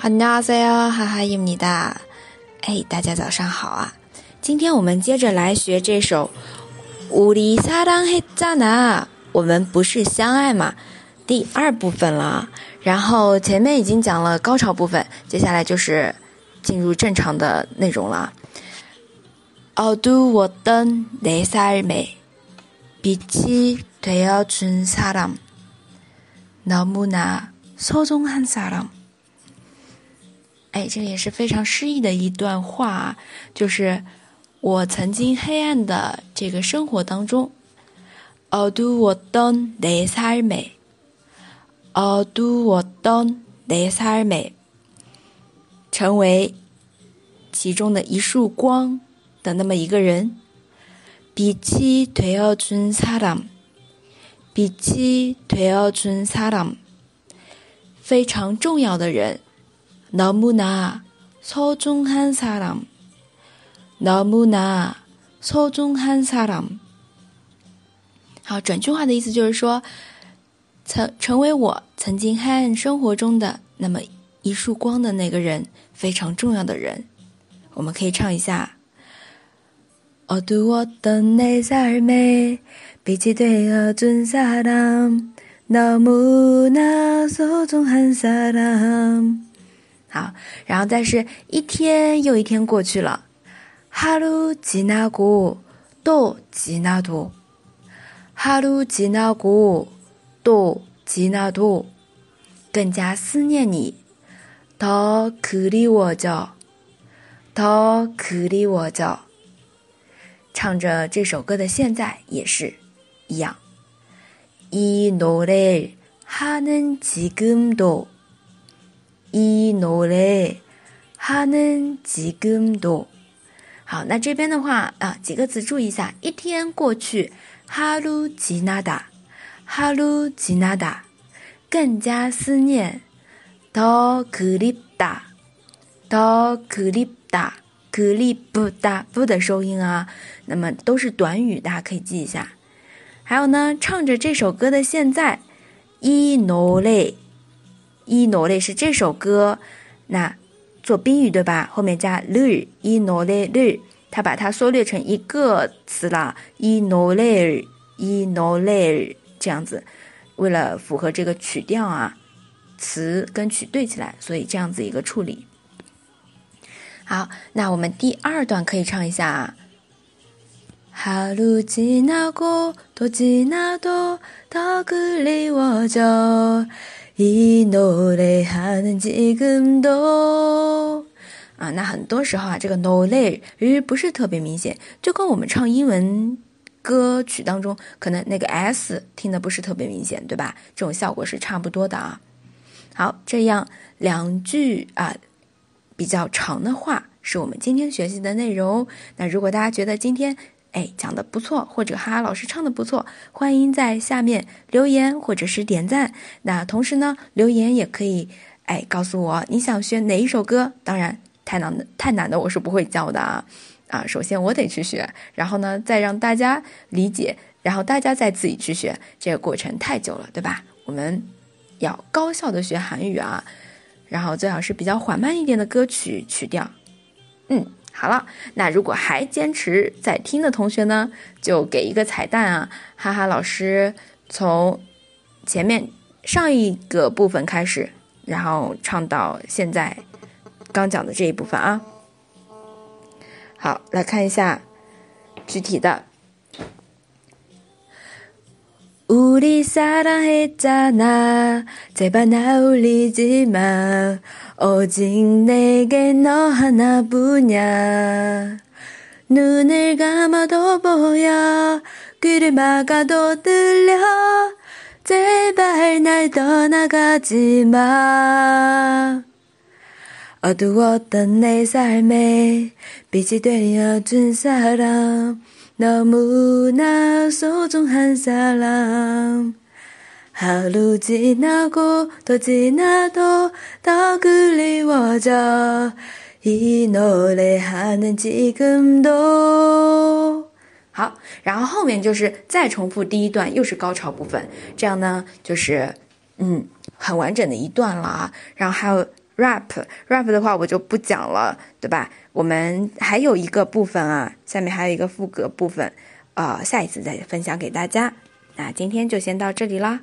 안녕하세요，哈哈伊米达，哎，大家早上好啊！今天我们接着来学这首《우리사랑했잖아》，我们不是相爱嘛？第二部分了。然后前面已经讲了高潮部分，接下来就是进入正常的内容了。어두웠던내삶에빛이되어준사람너무나소중한사람 哎，这也是非常诗意的一段话，就是我曾经黑暗的这个生活当中，어두웠던내삶 에， 어두웠던내삶 에， 成为其中的一束光的那么一个人，빛이되어준사 람， 빛이되어준사 람， 非常重要的人。 너무나소중한사람너무나소중한사 람。 好，整句话的意思就是说，曾成为我曾经黑暗生活中的那么一束光的那个人，非常重要的人。我们可以唱一下。어두웠던내삶에빛이되어준사람너무나소중한사람 好，然后但是一天又一天过去了，하루지나고또지나도하루지나고또지나도更加思念你，더그리워 져， 더그리워 져。 唱着这首歌的现在也是一样，이노래하는지금도 一노래하는지금도好，那这边的话啊，几个词注意一下。一天过去，하루지나다하루지나다更加思念，더그립다더그립다그립다不的收音啊，那么都是短语，大家可以记一下。还有呢，唱着这首歌的现在，이노래 一诺嘞是这首歌，那做宾语对吧？后面加日，一诺嘞日，它把它缩略成一个词了，一诺嘞，一诺嘞这样子，为了符合这个曲调啊，词跟曲对起来，所以这样子一个处理。好，那我们第二段可以唱一下啊。하루지나고또지나도더그리워져 一노래하는지금도啊，那很多时候啊，这个 no 래日不是特别明显，就跟我们唱英文歌曲当中，可能那个 s 听的不是特别明显，对吧？这种效果是差不多的啊。好，这样两句啊比较长的话是我们今天学习的内容。那如果大家觉得今天， 哎，讲的不错，或者哈哈老师唱的不错，欢迎在下面留言或者是点赞。那同时呢，留言也可以哎告诉我你想学哪一首歌。当然，太难太难的我是不会教的啊啊！首先我得去学，然后呢再让大家理解，然后大家再自己去学，这个过程太久了，对吧？我们要高效的学韩语啊，然后最好是比较缓慢一点的歌曲曲调，嗯。好了，那如果还坚持在听的同学呢，就给一个彩蛋啊！哈哈，老师从前面上一个部分开始，然后唱到现在刚讲的这一部分啊。好，来看一下具体的。 우리 사랑했잖아 제발 나 울리지 마 오직 내게 너 하나뿐이야 눈을 감아도 보여 귀를 막아도 들려 제발 날 떠나가지 마 어두웠던 내 삶에 빛이 되어준 사람 너무나 소중한 사람 하루 지나고 또 지나도 더 그리워져 이 노래하는 지금도 好，然后后面就是再重复第一段，又是高潮部分，这样呢就是嗯很完整的一段了啊。然后还有 Rap，rap 的话我就不讲了，对吧？我们还有一个部分啊，下面还有一个副歌部分，呃，下一次再分享给大家。那今天就先到这里啦。